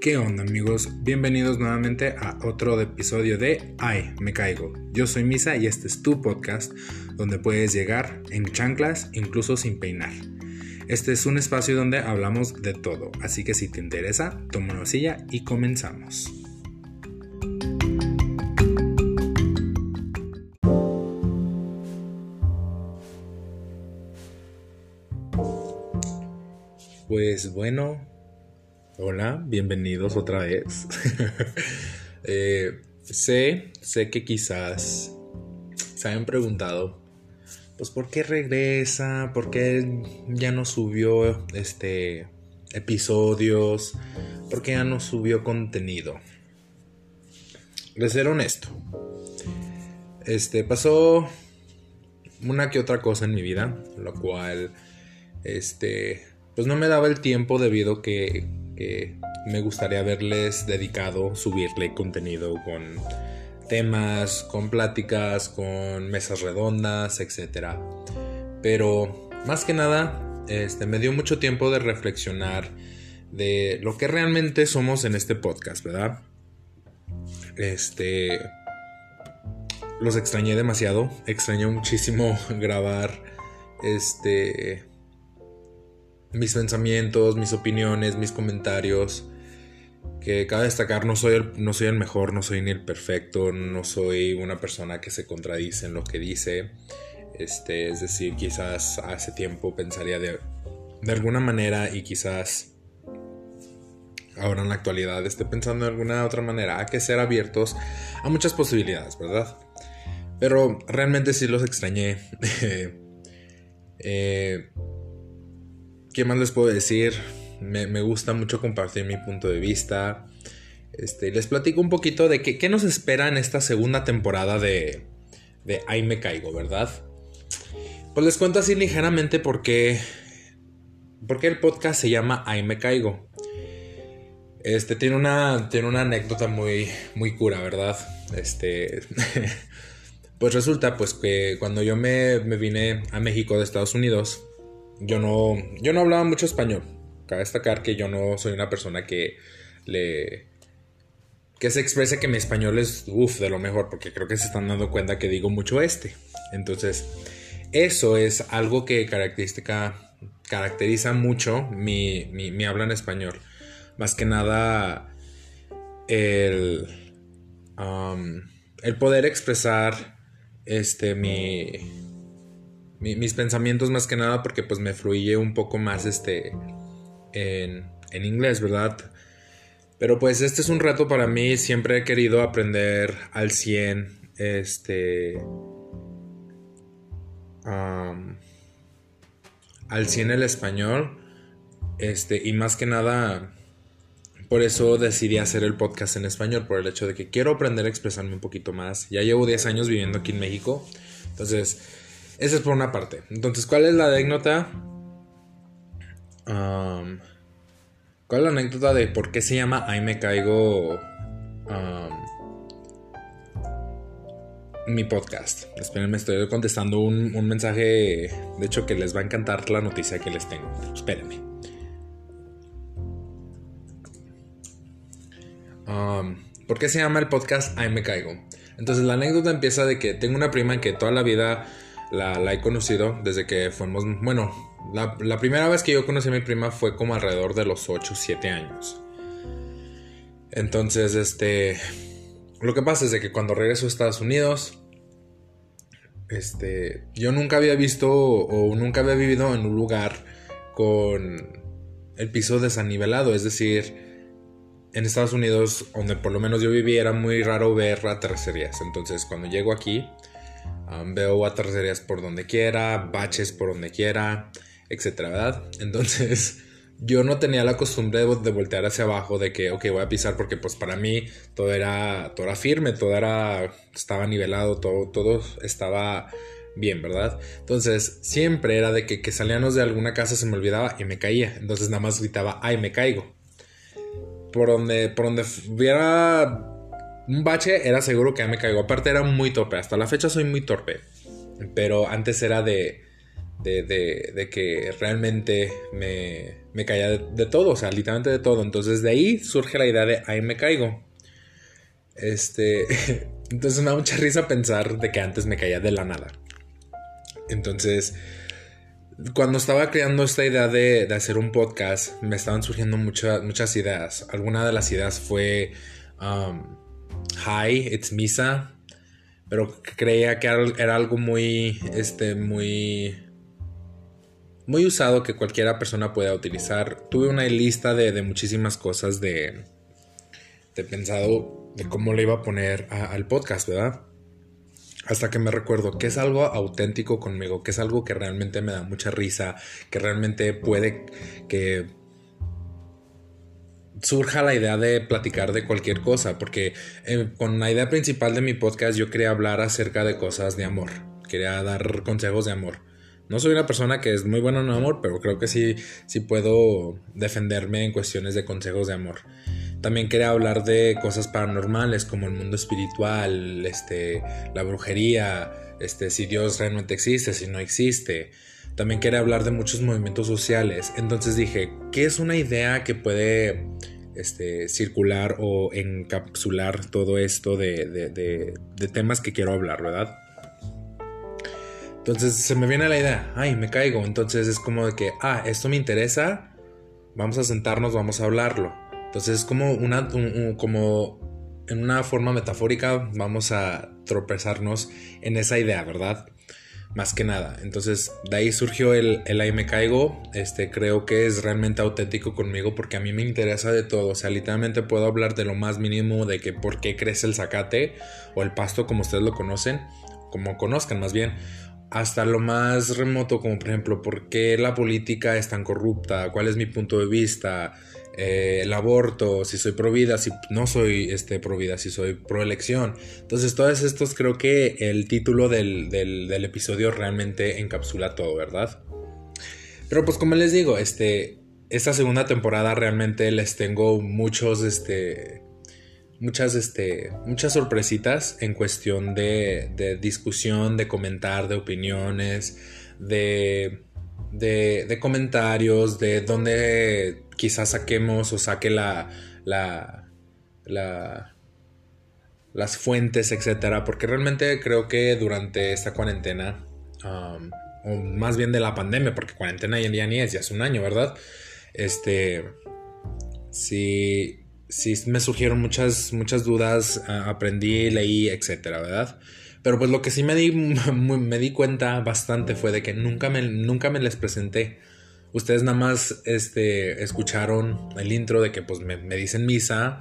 ¿Qué onda amigos? Bienvenidos nuevamente a otro episodio de Ay, me caigo. Yo soy Misa y este es tu podcast donde puedes llegar en chanclas incluso sin peinar. Este es un espacio donde hablamos de todo, así que si te interesa, toma una silla y comenzamos. Pues bueno, Hola, bienvenidos otra vez. Eh, sé, sé que quizás se hayan preguntado, pues, ¿por qué regresa? ¿Por qué ya no subió este episodios? ¿Por qué ya no subió contenido? De ser honesto, este pasó una que otra cosa en mi vida, lo cual, este, pues no me daba el tiempo debido que me gustaría haberles dedicado, subirle contenido con temas, con pláticas, con mesas redondas, etc. Pero más que nada, este, me dio mucho tiempo de reflexionar de lo que realmente somos en este podcast, ¿verdad? Este. Los extrañé demasiado. Extrañé muchísimo grabar. Este mis pensamientos, mis opiniones, mis comentarios. Que cabe destacar, no soy, el, no soy el mejor, no soy ni el perfecto, no soy una persona que se contradice en lo que dice. Este, es decir, quizás hace tiempo pensaría de, de alguna manera y quizás ahora en la actualidad esté pensando de alguna otra manera. Hay que ser abiertos a muchas posibilidades, ¿verdad? Pero realmente sí los extrañé. eh, ¿Qué más les puedo decir? Me, gusta mucho compartir mi punto de vista. Este, les platico un poquito de qué, nos espera en esta segunda temporada de, de Ahí me caigo, ¿verdad? Pues les cuento así ligeramente por qué, el podcast se llama Ahí me caigo. Este tiene una, tiene una anécdota muy, muy cura, ¿verdad? Este, pues resulta pues que cuando yo me vine a México de Estados Unidos, yo no, yo no hablaba mucho español. Cabe destacar que yo no soy una persona que le que se exprese que mi español es uff de lo mejor, porque creo que se están dando cuenta que digo mucho este. Entonces, eso es algo que característica, caracteriza mucho mi, mi, habla en español. Más que nada, el, um, el poder expresar este, mi, mis pensamientos más que nada porque pues me fluye un poco más este en, en inglés, ¿verdad? Pero pues este es un reto para mí, siempre he querido aprender al 100 este al 100 el español este y más que nada por eso decidí hacer el podcast en español por el hecho de que quiero aprender a expresarme un poquito más. Ya llevo 10 años viviendo aquí en México. Entonces, esa es por una parte. Entonces, ¿cuál es la anécdota? ¿Cuál es la anécdota de por qué se llama Ahí me caigo mi podcast? Espérenme, estoy contestando un, mensaje, de hecho, que les va a encantar la noticia que les tengo. Espérenme. ¿Por qué se llama el podcast Ahí me caigo? Entonces la anécdota empieza de que tengo una prima que toda la vida la, he conocido desde que fuimos, bueno, la, primera vez que yo conocí a mi prima fue como alrededor de los 8 o 7 años. Entonces, este, lo que pasa es de que cuando regreso a Estados Unidos, este, yo nunca había visto o nunca había vivido en un lugar con el piso desanivelado, es decir, en Estados Unidos, donde por lo menos yo vivía, era muy raro ver tercerías. Entonces, cuando llego aquí, veo atraserías por donde quiera, baches por donde quiera, etcétera, ¿verdad? Entonces yo no tenía la costumbre de, voltear hacia abajo, de que, ok, voy a pisar, porque pues para mí todo era, todo era firme, todo era, estaba nivelado, todo, todo estaba bien, ¿verdad? Entonces siempre era de que, que salíamos de alguna casa se me olvidaba y me caía, entonces nada más gritaba, ay, me caigo. Por donde, por donde hubiera un bache era seguro que ya me caigo. Aparte era muy torpe. Hasta la fecha soy muy torpe. Pero antes era de, de, que realmente me, me caía de, todo, o sea, literalmente de todo. Entonces de ahí surge la idea de ahí me caigo. Este, entonces me da mucha risa pensar de que antes me caía de la nada. Entonces, cuando estaba creando esta idea de, hacer un podcast, me estaban surgiendo muchas ideas. Alguna de las ideas fue um, Hi, it's Misa. Pero creía que era, algo muy, este, muy, muy usado que cualquiera persona pueda utilizar. Tuve una lista de, muchísimas cosas de, de pensado de cómo le iba a poner al podcast, ¿verdad? Hasta que me recuerdo que es algo auténtico conmigo, que es algo que realmente me da mucha risa, que realmente puede que surja la idea de platicar de cualquier cosa, porque eh, con la idea principal de mi podcast yo quería hablar acerca de cosas de amor, quería dar consejos de amor. No soy una persona que es muy buena en amor, pero creo que sí, sí puedo defenderme en cuestiones de consejos de amor. También quería hablar de cosas paranormales como el mundo espiritual, este, la brujería, este, si Dios realmente existe, si no existe. También quería hablar de muchos movimientos sociales. Entonces dije, ¿qué es una idea que puede este, circular o encapsular todo esto de, temas que quiero hablar, verdad? Entonces se me viene la idea, ay, me caigo. Entonces es como de que, ah, esto me interesa, vamos a sentarnos, vamos a hablarlo. Entonces es como una, como en una forma metafórica, vamos a tropezarnos en esa idea, ¿verdad? Más que nada. Entonces de ahí surgió el, el ahí me caigo. Este creo que es realmente auténtico conmigo porque a mí me interesa de todo. O sea, literalmente puedo hablar de lo más mínimo de que por qué crece el zacate o el pasto como ustedes lo conocen, como conozcan más bien hasta lo más remoto, como por ejemplo, ¿por qué la política es tan corrupta? ¿Cuál es mi punto de vista? Eh, el aborto, si soy pro vida, si no soy este, pro vida, si soy pro elección. Entonces, todos estos creo que el título del, del, episodio realmente encapsula todo, ¿verdad? Pero pues como les digo, este, esta segunda temporada realmente les tengo muchos, este, muchas, este, muchas sorpresitas en cuestión de, de discusión, de comentar, de opiniones, de, de, de, comentarios, de dónde quizás saquemos o saque la, la, la las fuentes, etcétera, porque realmente creo que durante esta cuarentena, um, o más bien de la pandemia, porque cuarentena ya ni es, ya es un año, ¿verdad? Este, sí, sí me surgieron muchas, muchas dudas, aprendí, leí, etcétera, ¿verdad? Pero pues lo que sí me di, me di cuenta bastante fue de que nunca me, nunca me les presenté. Ustedes nada más este, escucharon el intro de que pues me, dicen misa.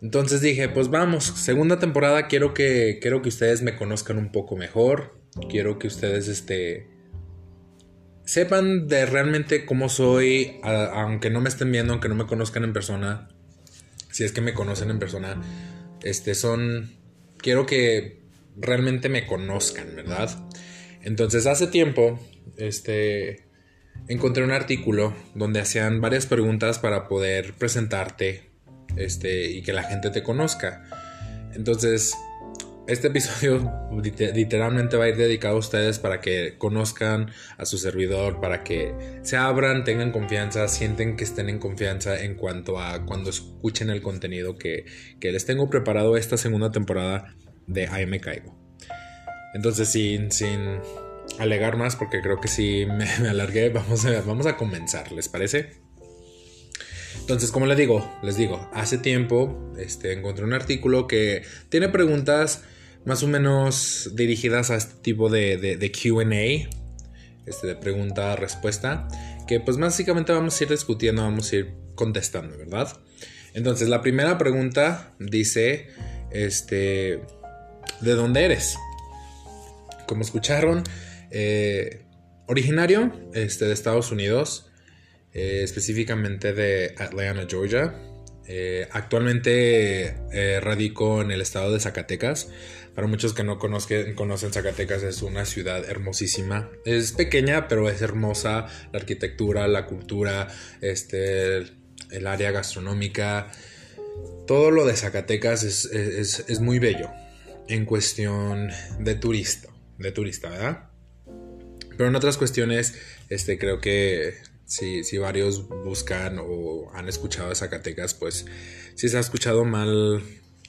Entonces dije, pues vamos, segunda temporada quiero que, quiero que ustedes me conozcan un poco mejor. Quiero que ustedes este, sepan de realmente cómo soy, aunque no me estén viendo, aunque no me conozcan en persona si es que me conocen en persona, este, son, quiero que realmente me conozcan, ¿verdad? Entonces, hace tiempo, este, encontré un artículo donde hacían varias preguntas para poder presentarte, este, y que la gente te conozca. Entonces, este episodio literalmente va a ir dedicado a ustedes para que conozcan a su servidor, para que se abran, tengan confianza, sienten que estén en confianza en cuanto a cuando escuchen el contenido que, les tengo preparado esta segunda temporada de Ahí caigo. Entonces, sin, sin alegar más, porque creo que si me, alargué, vamos a, vamos a comenzar, ¿les parece? Entonces, como les digo, les digo, hace tiempo este, encontré un artículo que tiene preguntas más o menos dirigidas a este tipo de, de, QA, este, de pregunta-respuesta, que pues básicamente vamos a ir discutiendo, vamos a ir contestando, ¿verdad? Entonces, la primera pregunta dice, este, ¿de dónde eres? Como escucharon, eh, originario este, de Estados Unidos, eh, específicamente de Atlanta, Georgia. Eh, actualmente radico en el estado de Zacatecas. Para muchos que no conozcan, conocen Zacatecas, es una ciudad hermosísima. Es pequeña, pero es hermosa. La arquitectura, la cultura, este, el área gastronómica. Todo lo de Zacatecas es, muy bello en cuestión de turista, de turista, ¿verdad? Pero en otras cuestiones, este, creo que si, si varios buscan o han escuchado a Zacatecas, pues si se ha escuchado mal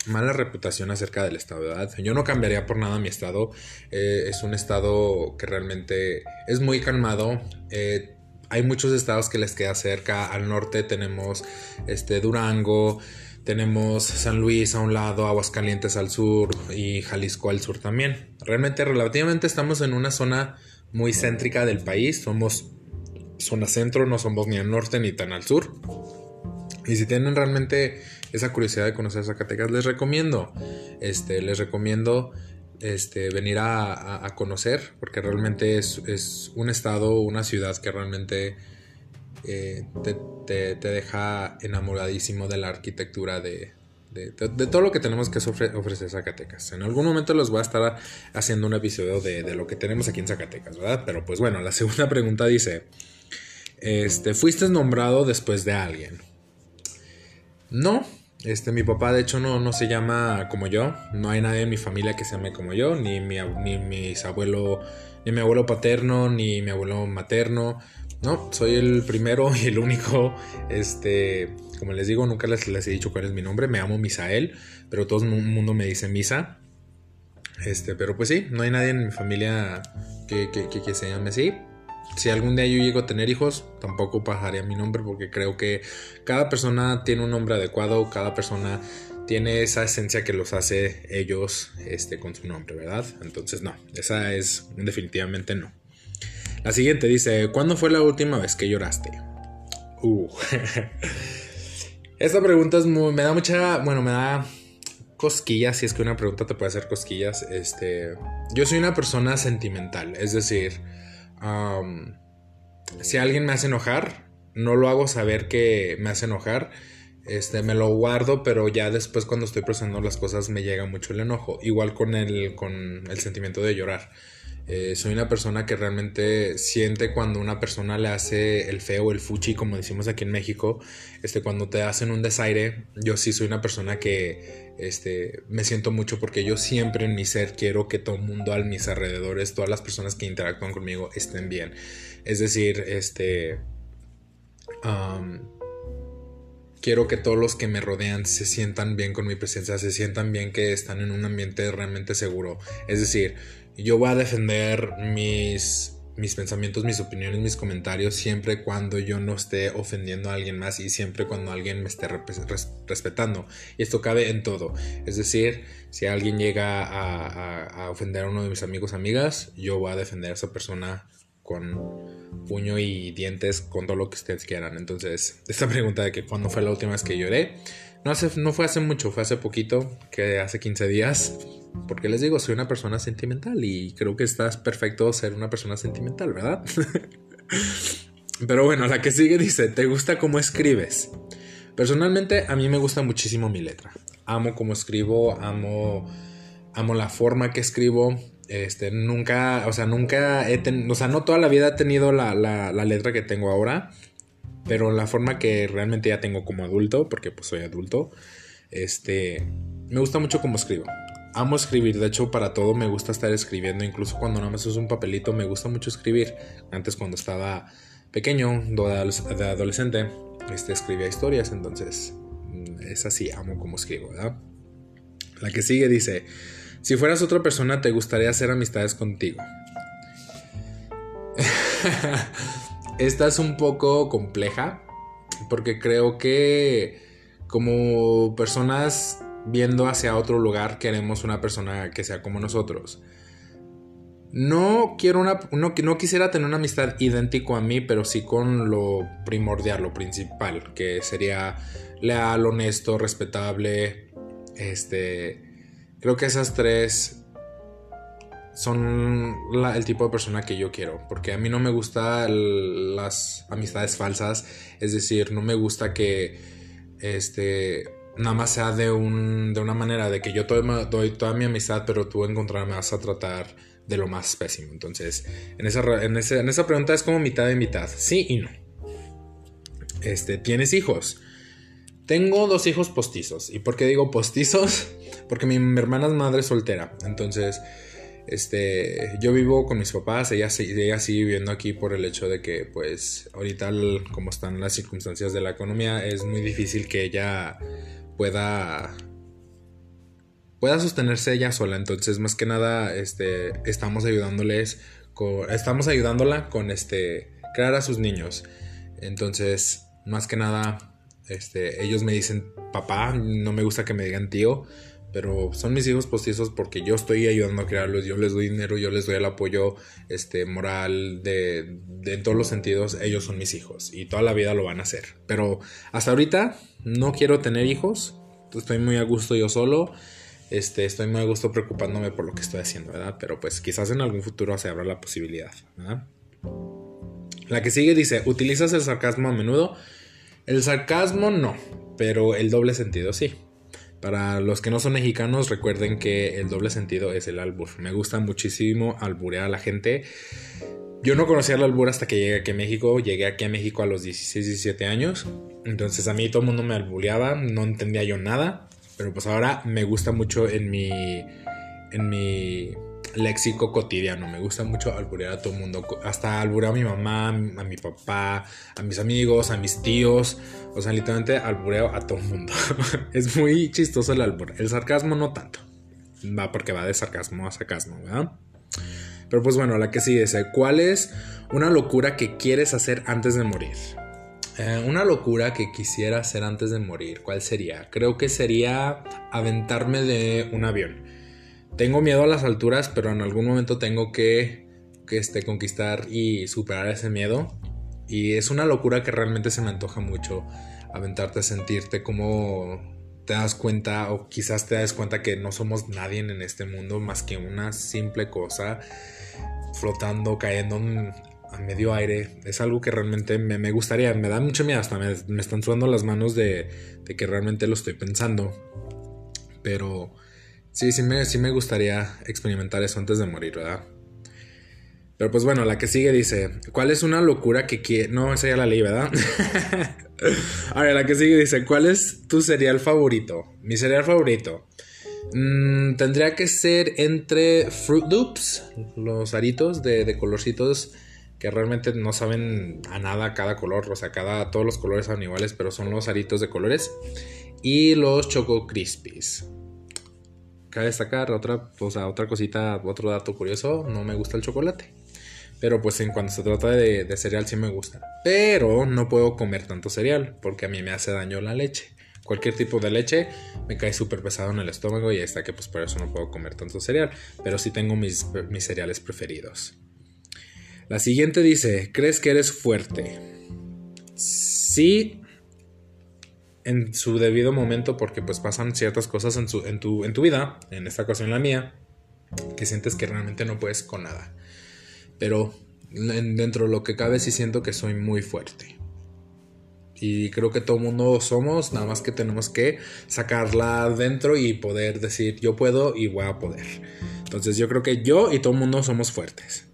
mala reputación acerca del estado, ¿verdad? Yo no cambiaría por nada mi estado. Eh, es un estado que realmente es muy calmado. Eh, hay muchos estados que les queda cerca. Al norte tenemos este Durango, tenemos San Luis a un lado, Aguascalientes al sur y Jalisco al sur también. Realmente, relativamente estamos en una zona muy céntrica del país. Somos zona centro, no somos ni al norte ni tan al sur. Y si tienen realmente esa curiosidad de conocer Zacatecas, les recomiendo, este, les recomiendo este, venir a, conocer, porque realmente es, un estado, una ciudad que realmente eh, te, deja enamoradísimo de la arquitectura de, todo lo que tenemos que ofrecer Zacatecas. En algún momento les voy a estar haciendo un episodio de, de, lo que tenemos aquí en Zacatecas, ¿verdad? Pero pues bueno, la segunda pregunta dice, este, ¿fuiste nombrado después de alguien? No, este, mi papá de hecho no, no se llama como yo. No hay nadie en mi familia que se llame como yo. Ni mi, ni mis abuelo, ni mi abuelo paterno, ni mi abuelo materno. No, soy el primero y el único. Este, como les digo, nunca les, les he dicho cuál es mi nombre. Me llamo Misael, pero todo el mundo me dice Misa. Este, pero pues sí, no hay nadie en mi familia que, que, que se llame así si algún día yo llego a tener hijos, tampoco pasaría mi nombre porque creo que cada persona tiene un nombre adecuado, cada persona tiene esa esencia que los hace ellos este, con su nombre, ¿verdad? Entonces no, esa es definitivamente no. La siguiente dice, ¿cuándo fue la última vez que lloraste? Uh. Esta pregunta es muy, me da mucha, bueno, me da cosquillas, si es que una pregunta te puede hacer cosquillas. Este, yo soy una persona sentimental, es decir, si alguien me hace enojar, no lo hago saber que me hace enojar. Este, me lo guardo, pero ya después cuando estoy procesando las cosas me llega mucho el enojo. Igual con el, con el sentimiento de llorar. Eh, soy una persona que realmente siente cuando una persona le hace el feo, el fuchi, como decimos aquí en México, este, cuando te hacen un desaire, yo sí soy una persona que este, me siento mucho porque yo siempre en mi ser quiero que todo el mundo a mis alrededores, todas las personas que interactúan conmigo estén bien. Es decir, este... quiero que todos los que me rodean se sientan bien con mi presencia, se sientan bien que están en un ambiente realmente seguro. Es decir, yo voy a defender mis, mis pensamientos, mis opiniones, mis comentarios siempre cuando yo no esté ofendiendo a alguien más y siempre cuando alguien me esté respetando. Y esto cabe en todo. Es decir, si alguien llega a, ofender a uno de mis amigos amigas, yo voy a defender a esa persona con puño y dientes, con todo lo que ustedes quieran. Entonces, esta pregunta de que cuándo fue la última vez que lloré, no, hace, no fue hace mucho, fue hace poquito, que hace 15 días. Porque les digo, soy una persona sentimental y creo que estás perfecto ser una persona sentimental, ¿verdad? Pero bueno, la que sigue dice, ¿te gusta cómo escribes? Personalmente a mí me gusta muchísimo mi letra. Amo cómo escribo, amo, amo la forma que escribo. Este, nunca, o sea, nunca he tenido, o sea, no toda la vida he tenido la, la, la letra que tengo ahora pero la forma que realmente ya tengo como adulto, porque pues soy adulto, este, me gusta mucho cómo escribo. Amo escribir, de hecho para todo me gusta estar escribiendo, incluso cuando no me uso un papelito me gusta mucho escribir. Antes cuando estaba pequeño, de adolescente, este, escribía historias, entonces mm, es así, amo cómo escribo, ¿verdad? La que sigue dice, si fueras otra persona te gustaría hacer amistades contigo. Esta es un poco compleja porque creo que como personas viendo hacia otro lugar queremos una persona que sea como nosotros. No quiero una no, no quisiera tener una amistad idéntico a mí, pero sí con lo primordial, lo principal, que sería leal, honesto, respetable. Este, creo que esas tres son el tipo de persona que yo quiero. Porque a mí no me gustan las amistades falsas. Es decir, no me gusta que este nada más sea de, un, de una manera de que yo doy toda mi amistad, pero tú en contra me vas a tratar de lo más pésimo. Entonces, en esa, en, en esa pregunta es como mitad de mitad. Sí y no. Este, ¿tienes hijos? Tengo dos hijos postizos. ¿Y por qué digo postizos? Porque mi, mi hermana es madre soltera. Entonces, Este, yo vivo con mis papás, ella, ella sigue viviendo aquí por el hecho de que, pues, ahorita como están las circunstancias de la economía, es muy difícil que ella pueda pueda sostenerse ella sola. Entonces, más que nada, este, estamos ayudándoles, estamos ayudándola con este, crear a sus niños. Entonces, más que nada, este, ellos me dicen papá, no me gusta que me digan tío, pero son mis hijos postizos porque yo estoy ayudando a crearlos, yo les doy dinero, yo les doy el apoyo este, moral, de, en todos los sentidos, ellos son mis hijos y toda la vida lo van a hacer. Pero hasta ahorita no quiero tener hijos, estoy muy a gusto yo solo, este, estoy muy a gusto preocupándome por lo que estoy haciendo, ¿verdad? Pero pues quizás en algún futuro se abra la posibilidad, ¿verdad? La que sigue dice, ¿utilizas el sarcasmo a menudo? El sarcasmo no, pero el doble sentido sí. Para los que no son mexicanos, recuerden que el doble sentido es el albur. Me gusta muchísimo alburear a la gente. Yo no conocía el albur hasta que llegué aquí a México. Llegué aquí a México a los 16, 17 años. Entonces a mí todo el mundo me albureaba, no entendía yo nada. Pero pues ahora me gusta mucho en mi, en mi léxico cotidiano. Me gusta mucho alburear a todo el mundo. Hasta alburear a mi mamá, a mi papá, a mis amigos, a mis tíos. O sea, literalmente albureo a todo el mundo. es muy chistoso el albur. El sarcasmo no tanto. Va porque va de sarcasmo a sarcasmo, ¿verdad? Pero pues bueno, la que sigue dice, ¿cuál es una locura que quieres hacer antes de morir? Eh, una locura que quisiera hacer antes de morir, ¿cuál sería? Creo que sería aventarme de un avión. Tengo miedo a las alturas, pero en algún momento tengo que, que este, conquistar y superar ese miedo. Y es una locura que realmente se me antoja mucho aventarte a sentirte como te das cuenta o quizás te das cuenta que no somos nadie en este mundo más que una simple cosa flotando, cayendo a medio aire. Es algo que realmente me, gustaría, me da mucho miedo, hasta me, están sudando las manos de, de que realmente lo estoy pensando. Pero Sí, sí me, sí me gustaría experimentar eso antes de morir, ¿verdad? Pero pues bueno, la que sigue dice, ¿cuál es una locura que quiere... No, esa ya la leí, ¿verdad? Ahora, la que sigue dice, ¿cuál es tu cereal favorito? Mi cereal favorito. Mm, tendría que ser entre Fruit Loops, los aritos de, de, colorcitos que realmente no saben a nada cada color, o sea, cada, todos los colores son iguales, pero son los aritos de colores. Y los Choco Crispies cabe destacar otra, otra cosita, otro dato curioso, no me gusta el chocolate. Pero pues en cuanto se trata de, cereal sí me gusta. Pero no puedo comer tanto cereal porque a mí me hace daño la leche. Cualquier tipo de leche me cae súper pesado en el estómago y está que pues por eso no puedo comer tanto cereal. Pero sí tengo mis, mis cereales preferidos. La siguiente dice, ¿crees que eres fuerte? Sí, en su debido momento porque pues pasan ciertas cosas en, su, en, tu, en tu vida, en esta ocasión la mía, que sientes que realmente no puedes con nada. Pero dentro de lo que cabe sí siento que soy muy fuerte. Y creo que todo mundo somos, nada más que tenemos que sacarla dentro y poder decir yo puedo y voy a poder. Entonces yo creo que yo y todo mundo somos fuertes.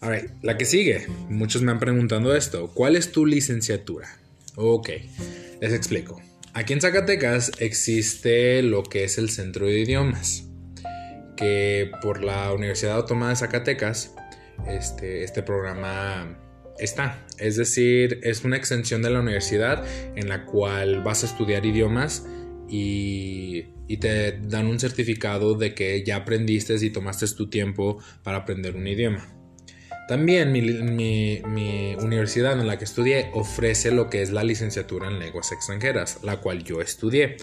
Alright, la que sigue. Muchos me han preguntado esto. ¿Cuál es tu licenciatura? Ok. Les explico. Aquí en Zacatecas existe lo que es el Centro de Idiomas, que por la Universidad Autónoma de Zacatecas, este, este programa está. Es decir, es una extensión de la universidad en la cual vas a estudiar idiomas y, y, te dan un certificado de que ya aprendiste y tomaste tu tiempo para aprender un idioma. También mi, universidad en la que estudié ofrece lo que es la licenciatura en lenguas extranjeras, la cual yo estudié.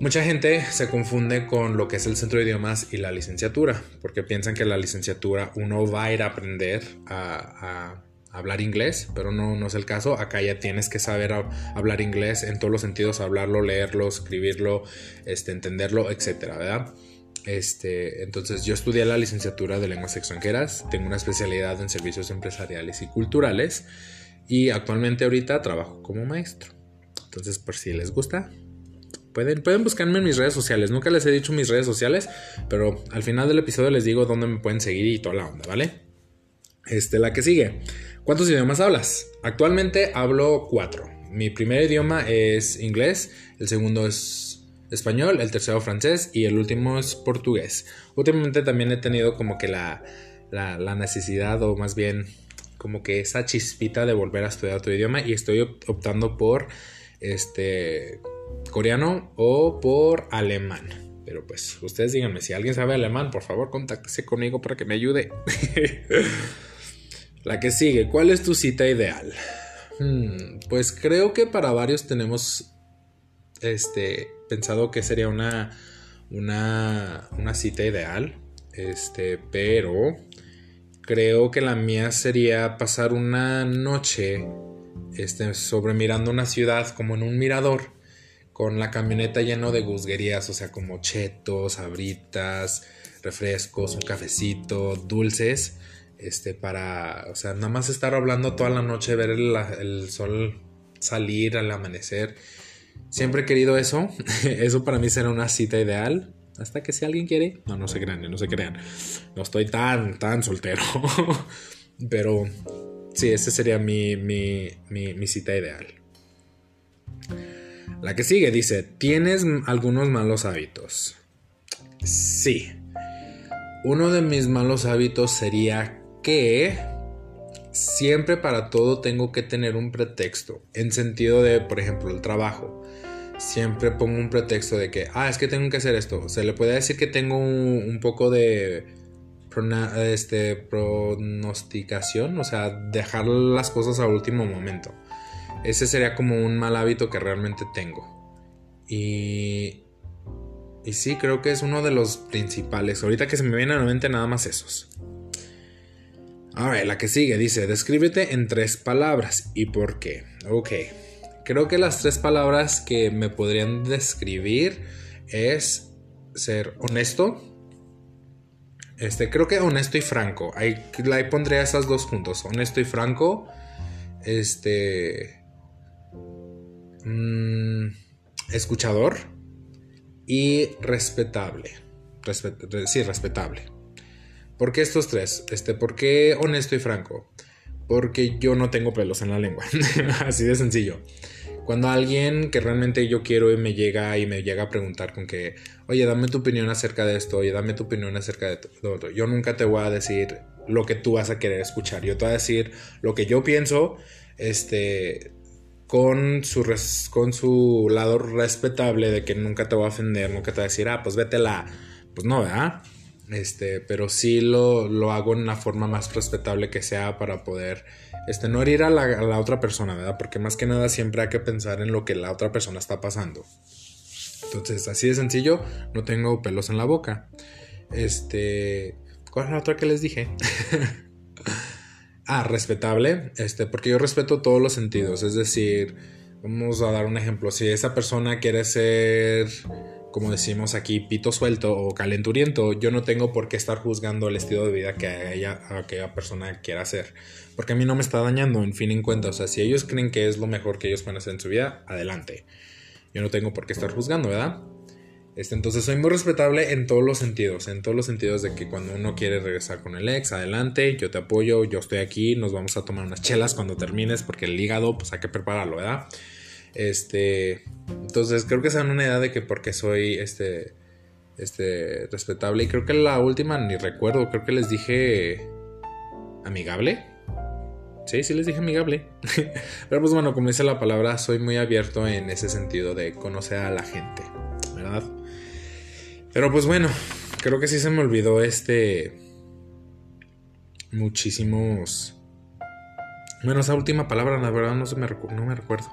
Mucha gente se confunde con lo que es el centro de idiomas y la licenciatura, porque piensan que la licenciatura uno va a ir a aprender a, hablar inglés, pero no, no es el caso. Acá ya tienes que saber hablar inglés en todos los sentidos, hablarlo, leerlo, escribirlo, este, entenderlo, etcétera, ¿verdad? Este, entonces yo estudié la licenciatura de lenguas extranjeras, tengo una especialidad en servicios empresariales y culturales y actualmente ahorita trabajo como maestro. Entonces, por si les gusta, pueden, pueden buscarme en mis redes sociales. Nunca les he dicho mis redes sociales, pero al final del episodio les digo dónde me pueden seguir y toda la onda, ¿vale? Este, la que sigue. ¿Cuántos idiomas hablas? Actualmente hablo cuatro. Mi primer idioma es inglés, el segundo es español, el tercero francés y el último es portugués. Últimamente también he tenido como que la, la, necesidad o más bien como que esa chispita de volver a estudiar otro idioma y estoy optando por este coreano o por alemán. Pero pues ustedes díganme, si alguien sabe alemán, por favor contáctese conmigo para que me ayude. La que sigue, ¿cuál es tu cita ideal? Hmm, pues creo que para varios tenemos este pensado que sería una una, una cita ideal. Este, pero creo que la mía sería pasar una noche este, sobre mirando una ciudad como en un mirador con la camioneta lleno de guzguerías, o sea, como chetos, abritas, refrescos, un cafecito, dulces este, para, o sea, nada más estar hablando toda la noche, ver el, sol salir al amanecer. Siempre he querido eso. eso para mí será una cita ideal. Hasta que si alguien quiere. No, no se crean, no se crean. No estoy tan, tan soltero. Pero sí, esa sería mi, mi, mi, mi cita ideal. La que sigue dice, ¿tienes algunos malos hábitos? Sí. Uno de mis malos hábitos sería que siempre para todo tengo que tener un pretexto. En sentido de, por ejemplo, el trabajo. Siempre pongo un pretexto de que, ah, es que tengo que hacer esto. Se le puede decir que tengo un, poco de este, pronosticación, o sea, dejar las cosas al último momento. Ese sería como un mal hábito que realmente tengo. Y, y sí, creo que es uno de los principales. Ahorita que se me viene a la mente nada más esos. A ver, la que sigue dice, descríbete en tres palabras. ¿Y por qué? Ok. Creo que las tres palabras que me podrían describir es ser honesto. Este, creo que honesto y franco. Ahí, ahí pondría esas dos juntos. Honesto y franco. Este. Mmm, escuchador. Y respetable. sí, respetable. ¿Por qué estos tres? Este, ¿Por qué honesto y franco? Porque yo no tengo pelos en la lengua. Así de sencillo. Cuando alguien que realmente yo quiero y me llega y me llega a preguntar con que, oye, dame tu opinión acerca de esto, oye, dame tu opinión acerca de todo, yo nunca te voy a decir lo que tú vas a querer escuchar. Yo te voy a decir lo que yo pienso, este, con su, con su lado respetable de que nunca te voy a ofender, nunca te voy a decir, ah, pues vete la... Pues no, ¿verdad? Este, pero sí lo, hago en una forma más respetable que sea para poder este, no herir a la, otra persona, ¿verdad? Porque más que nada siempre hay que pensar en lo que la otra persona está pasando. Entonces, así de sencillo, no tengo pelos en la boca. Este, ¿cuál es la otra que les dije? ah, respetable, este, porque yo respeto todos los sentidos, es decir, vamos a dar un ejemplo, si esa persona quiere ser como decimos aquí, pito suelto o calenturiento, yo no tengo por qué estar juzgando el estilo de vida que ella, aquella persona quiera hacer. Porque a mí no me está dañando, en fin en cuenta. O sea, si ellos creen que es lo mejor que ellos pueden hacer en su vida, adelante. Yo no tengo por qué estar juzgando, ¿verdad? Este, entonces soy muy respetable en todos los sentidos, en todos los sentidos de que cuando uno quiere regresar con el ex, adelante, yo te apoyo, yo estoy aquí, nos vamos a tomar unas chelas cuando termines, porque el hígado, pues hay que prepararlo, ¿verdad? Este, entonces creo que se dan una idea de que porque soy este, este, respetable. Y creo que la última ni recuerdo, creo que les dije amigable. Sí, sí les dije amigable. Pero pues bueno, como dice la palabra, soy muy abierto en ese sentido de conocer a la gente, ¿verdad? Pero pues bueno, creo que sí se me olvidó este... Muchísimos... Bueno, esa última palabra, la verdad, no, se me, no me recuerdo.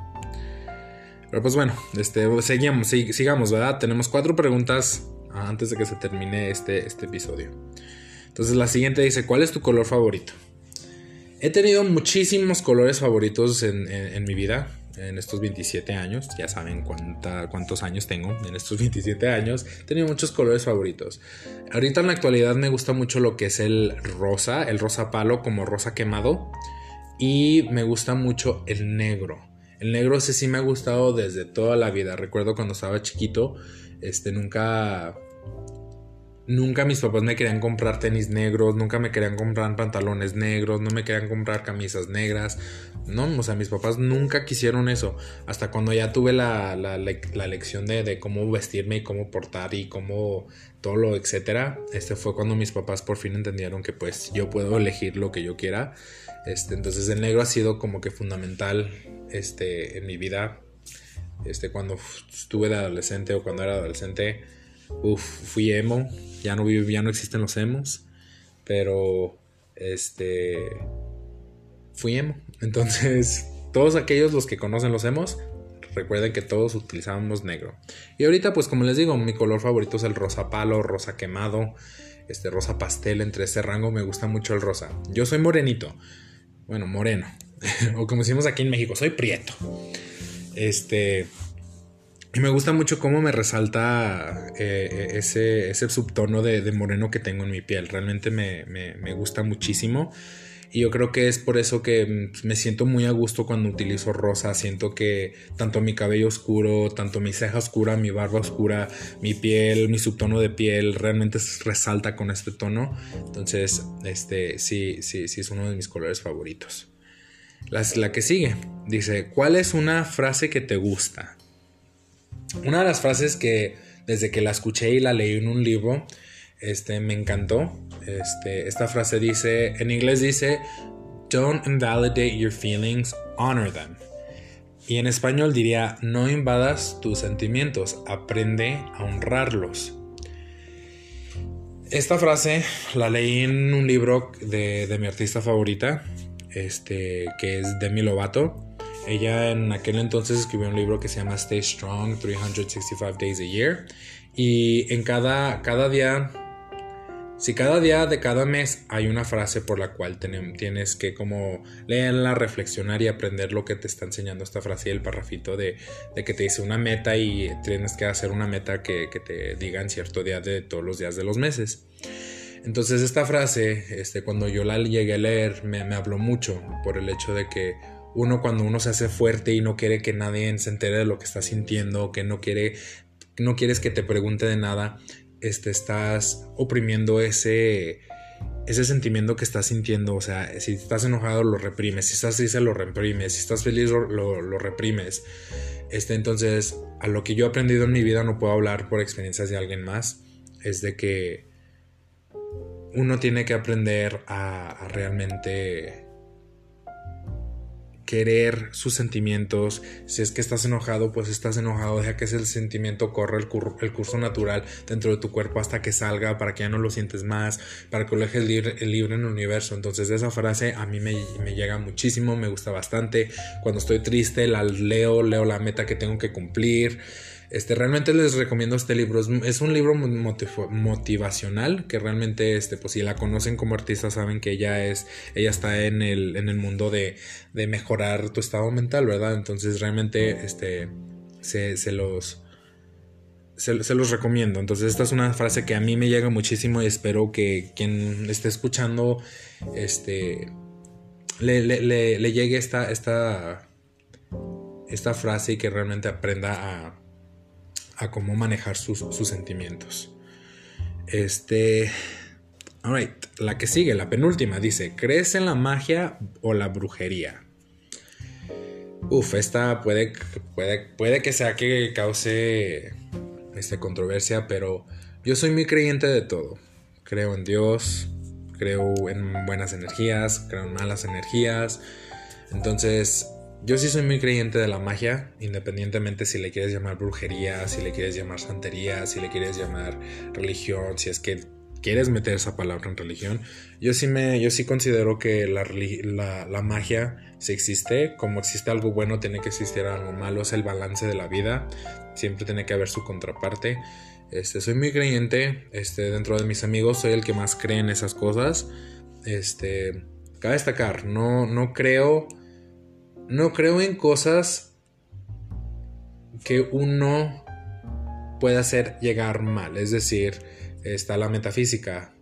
Pero pues bueno, este, seguimos, sigamos, ¿verdad? Tenemos cuatro preguntas antes de que se termine este, este episodio. Entonces la siguiente dice, ¿cuál es tu color favorito? He tenido muchísimos colores favoritos en, mi vida, en estos 27 años. Ya saben cuántos años tengo en estos 27 años. He tenido muchos colores favoritos. Ahorita en la actualidad me gusta mucho lo que es el rosa, el rosa palo como rosa quemado. Y me gusta mucho el negro. El negro ese sí me ha gustado desde toda la vida. Recuerdo cuando estaba chiquito, este nunca Nunca mis papás me querían comprar tenis negros, nunca me querían comprar pantalones negros, no me querían comprar camisas negras. No, o sea, mis papás nunca quisieron eso. Hasta cuando ya tuve la, la, lección de, de, cómo vestirme y cómo portar y cómo todo lo, etcétera. Este fue cuando mis papás por fin entendieron que pues yo puedo elegir lo que yo quiera. Este, entonces el negro ha sido como que fundamental este, en mi vida. Este, cuando estuve de adolescente o cuando era adolescente, uf, fui emo ya no, ya no existen los emos, pero este fui emo. Entonces, todos aquellos los que conocen los emos, recuerden que todos utilizábamos negro. Y ahorita, pues como les digo, mi color favorito es el rosa palo, rosa quemado, este rosa pastel. Entre ese rango me gusta mucho el rosa. Yo soy morenito, bueno, moreno, o como decimos aquí en México, soy prieto. Este, y me gusta mucho cómo me resalta eh, ese, ese, subtono de, moreno que tengo en mi piel. Realmente me, gusta muchísimo. Y yo creo que es por eso que mm, me siento muy a gusto cuando utilizo rosa. Siento que tanto mi cabello oscuro, tanto mi ceja oscura, mi barba oscura, mi piel, mi subtono de piel, realmente resalta con este tono. Entonces, este sí, sí, sí es uno de mis colores favoritos. La, la que sigue dice: ¿Cuál es una frase que te gusta? Una de las frases que desde que la escuché y la leí en un libro, este, me encantó. Este, esta frase dice, en inglés dice, don't invalidate your feelings, honor them. Y en español diría, no invadas tus sentimientos, aprende a honrarlos. Esta frase la leí en un libro de, de mi artista favorita, este, que es Demi Lovato. Ella en aquel entonces escribió un libro que se llama Stay Strong 365 Days a Year. Y en cada, cada día, si cada día de cada mes hay una frase por la cual tienes que como leerla, reflexionar y aprender lo que te está enseñando esta frase y el parrafito de, que te dice una meta y tienes que hacer una meta que, te diga en cierto día de todos los días de los meses. Entonces esta frase, este, cuando yo la llegué a leer, me habló mucho por el hecho de que uno cuando uno se hace fuerte y no quiere que nadie se entere de lo que está sintiendo, que no quiere, no quieres que te pregunte de nada, este, estás oprimiendo ese, ese sentimiento que estás sintiendo. O sea, si estás enojado lo reprimes, si estás triste lo reprimes, si estás feliz lo, lo, reprimes. Este, entonces, a lo que yo he aprendido en mi vida, no puedo hablar por experiencias de alguien más, es de que uno tiene que aprender a realmente querer sus sentimientos. Si es que estás enojado, pues estás enojado. Deja que ese sentimiento corra el, curso natural dentro de tu cuerpo hasta que salga para que ya no lo sientes más, para que lo dejes libre, libre en el universo. Entonces esa frase a mí me, me llega muchísimo, me gusta bastante. Cuando estoy triste, la leo, leo la meta que tengo que cumplir. Este, realmente les recomiendo este libro. Es, un libro motivacional que realmente, este, pues si la conocen como artista saben que ella es, ella está en el, en el mundo de, de mejorar tu estado mental, ¿verdad? Entonces realmente, este, se, los... Se, los recomiendo. Entonces, esta es una frase que a mí me llega muchísimo y espero que quien esté escuchando este, le, le, llegue esta, esta, esta frase y que realmente aprenda a, a cómo manejar sus, sentimientos. Este. Alright, la que sigue, la penúltima, dice: ¿Crees en la magia o la brujería? Uf, esta puede, puede, puede que sea que cause esta controversia, pero yo soy muy creyente de todo. Creo en Dios, creo en buenas energías, creo en malas energías. Entonces, yo sí soy muy creyente de la magia, independientemente si le quieres llamar brujería, si le quieres llamar santería, si le quieres llamar religión, si es que quieres meter esa palabra en religión. Yo sí, me, yo sí considero que la, la, magia si existe, como existe algo bueno, tiene que existir algo malo, es el balance de la vida, siempre tiene que haber su contraparte. Este, soy muy creyente, este, dentro de mis amigos soy el que más cree en esas cosas. Este, cabe destacar, no, no creo no creo en cosas que uno pueda hacer llegar mal. Es decir, está la metafísica.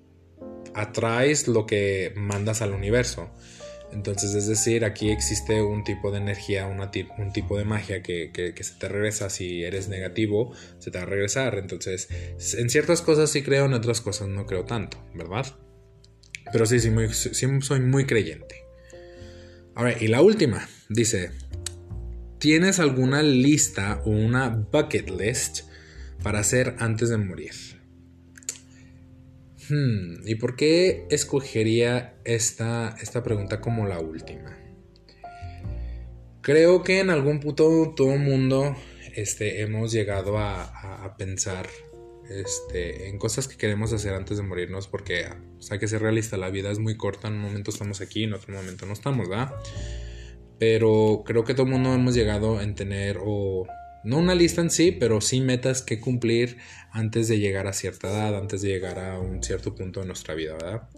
Atraes lo que mandas al universo. Entonces, es decir, aquí existe un tipo de energía, un tipo de magia que, que, se te regresa. Si eres negativo, se te va a regresar. Entonces, en ciertas cosas sí creo, en otras cosas no creo tanto, ¿verdad? Pero sí, soy muy creyente. Y la última, dice, ¿tienes alguna lista o una bucket list para hacer antes de morir? Hmm, ¿Y por qué escogería esta, esta pregunta como la última? Creo que en algún punto todo mundo este, hemos llegado a, pensar este, en cosas que queremos hacer antes de morirnos, porque hay que ser realista, la vida es muy corta, en un momento estamos aquí, en otro momento no estamos, ¿verdad? Pero creo que todo el mundo hemos llegado a tener o no una lista en sí, pero sí metas que cumplir antes de llegar a cierta edad, antes de llegar a un cierto punto de nuestra vida, ¿verdad?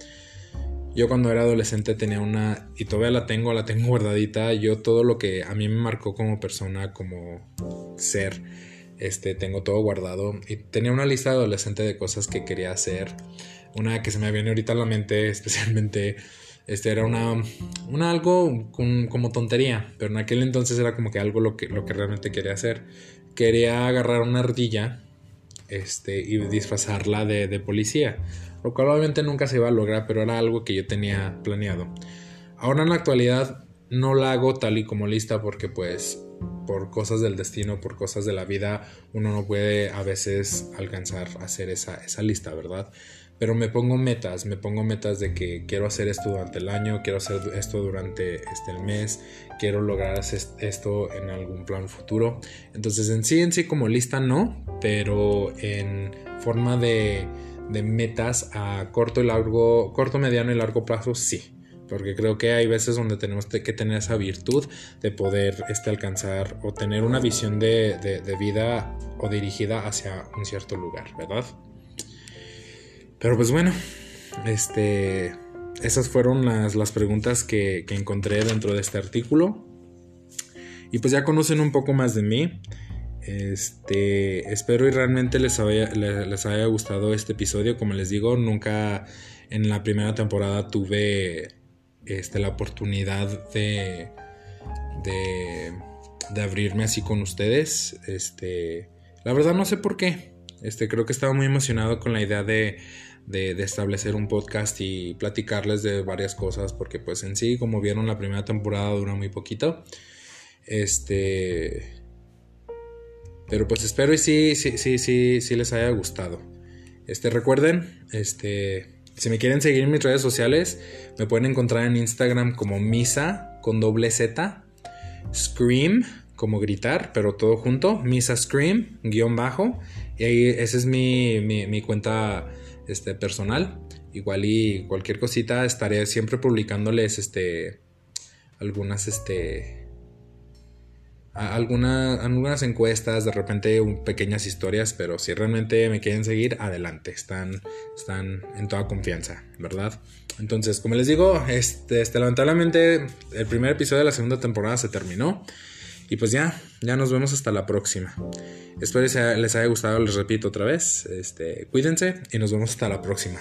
Yo cuando era adolescente tenía una, y todavía la tengo, la tengo guardadita, yo todo lo que a mí me marcó como persona, como ser, este, tengo todo guardado. Y tenía una lista adolescente de cosas que quería hacer. Una que se me viene ahorita a la mente, especialmente este era una, una algo como tontería, pero en aquel entonces era como que algo lo que, lo que realmente quería hacer. Quería agarrar una ardilla este, y disfrazarla de, de policía, lo cual obviamente nunca se iba a lograr, pero era algo que yo tenía planeado. Ahora en la actualidad no la hago tal y como lista porque pues por cosas del destino, por cosas de la vida, uno no puede a veces alcanzar a hacer esa, esa lista, ¿verdad? pero me pongo metas, me pongo metas de que quiero hacer esto durante el año, quiero hacer esto durante este, el mes, quiero lograr esto en algún plan futuro. Entonces en sí, en sí como lista no, pero en forma de, de metas a corto y largo, corto, mediano y largo plazo sí. Porque creo que hay veces donde tenemos que tener esa virtud de poder este, alcanzar o tener una visión de, de vida o dirigida hacia un cierto lugar, ¿verdad? Pero pues bueno, este, esas fueron las, las preguntas que, encontré dentro de este artículo. Y pues ya conocen un poco más de mí. Este, espero y realmente les haya, les, haya gustado este episodio. Como les digo, nunca en la primera temporada tuve este, la oportunidad de, de, de abrirme así con ustedes. Este, la verdad no sé por qué. Este, creo que estaba muy emocionado con la idea de, de, establecer un podcast y platicarles de varias cosas, porque pues en sí, como vieron, la primera temporada dura muy poquito. Este... Pero pues espero y sí, sí, sí, sí, sí les haya gustado. Este, recuerden, este, si me quieren seguir en mis redes sociales, me pueden encontrar en Instagram como Misa con doble Z, Scream como gritar, pero todo junto, Misa Scream, guion bajo, y ahí esa es mi, mi, mi cuenta este, personal. Igual y cualquier cosita estaré siempre publicándoles este, algunas, este, algunas, algunas encuestas, de repente pequeñas historias, pero si realmente me quieren seguir, adelante, están, están en toda confianza, ¿verdad? Entonces, como les digo, este, este, lamentablemente el primer episodio de la segunda temporada se terminó. Y pues ya, ya nos vemos hasta la próxima. Espero que les haya gustado, les repito otra vez. Este, cuídense y nos vemos hasta la próxima.